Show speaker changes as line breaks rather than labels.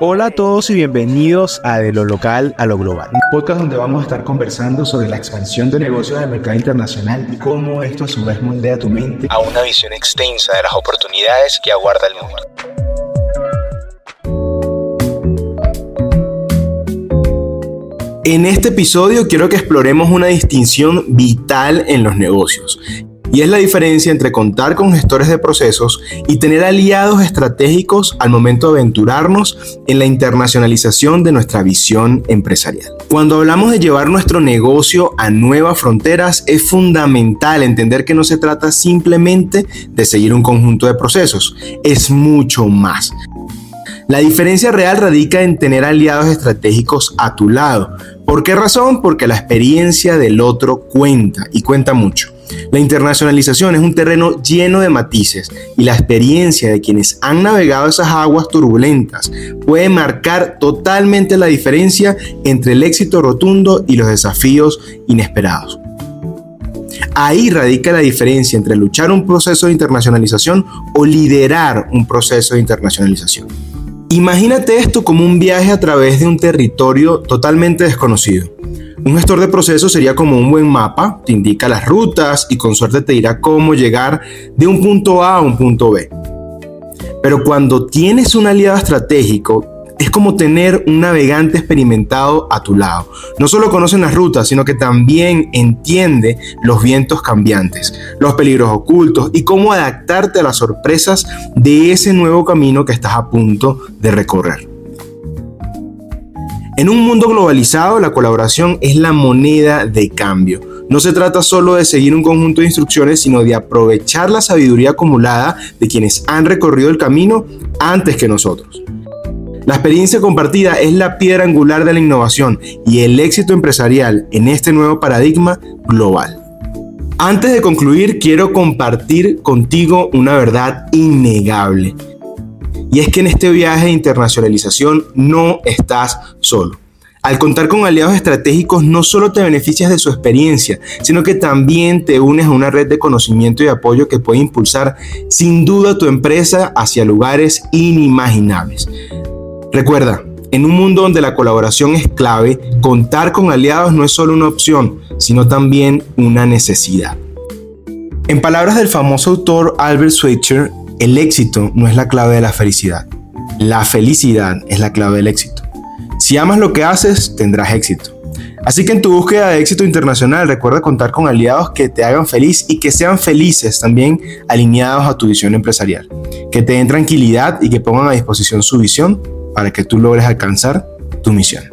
Hola a todos y bienvenidos a De lo local a lo global, un podcast donde vamos a estar conversando sobre la expansión de negocios del mercado internacional y cómo esto a su vez moldea tu mente
a una visión extensa de las oportunidades que aguarda el mundo.
En este episodio quiero que exploremos una distinción vital en los negocios y es la diferencia entre contar con gestores de procesos y tener aliados estratégicos al momento de aventurarnos en la internacionalización de nuestra visión empresarial. Cuando hablamos de llevar nuestro negocio a nuevas fronteras, es fundamental entender que no se trata simplemente de seguir un conjunto de procesos, es mucho más. La diferencia real radica en tener aliados estratégicos a tu lado. ¿Por qué razón? Porque la experiencia del otro cuenta y cuenta mucho. La internacionalización es un terreno lleno de matices y la experiencia de quienes han navegado esas aguas turbulentas puede marcar totalmente la diferencia entre el éxito rotundo y los desafíos inesperados. Ahí radica la diferencia entre luchar un proceso de internacionalización o liderar un proceso de internacionalización. Imagínate esto como un viaje a través de un territorio totalmente desconocido. Un gestor de procesos sería como un buen mapa, te indica las rutas y con suerte te dirá cómo llegar de un punto A a un punto B. Pero cuando tienes un aliado estratégico, es como tener un navegante experimentado a tu lado. No solo conoce las rutas, sino que también entiende los vientos cambiantes, los peligros ocultos y cómo adaptarte a las sorpresas de ese nuevo camino que estás a punto de recorrer. En un mundo globalizado, la colaboración es la moneda de cambio. No se trata solo de seguir un conjunto de instrucciones, sino de aprovechar la sabiduría acumulada de quienes han recorrido el camino antes que nosotros. La experiencia compartida es la piedra angular de la innovación y el éxito empresarial en este nuevo paradigma global. Antes de concluir, quiero compartir contigo una verdad innegable. Y es que en este viaje de internacionalización no estás solo. Al contar con aliados estratégicos no solo te beneficias de su experiencia, sino que también te unes a una red de conocimiento y apoyo que puede impulsar sin duda tu empresa hacia lugares inimaginables. Recuerda, en un mundo donde la colaboración es clave, contar con aliados no es solo una opción, sino también una necesidad. En palabras del famoso autor Albert Schweitzer, el éxito no es la clave de la felicidad. La felicidad es la clave del éxito. Si amas lo que haces, tendrás éxito. Así que en tu búsqueda de éxito internacional, recuerda contar con aliados que te hagan feliz y que sean felices también alineados a tu visión empresarial. Que te den tranquilidad y que pongan a disposición su visión para que tú logres alcanzar tu misión.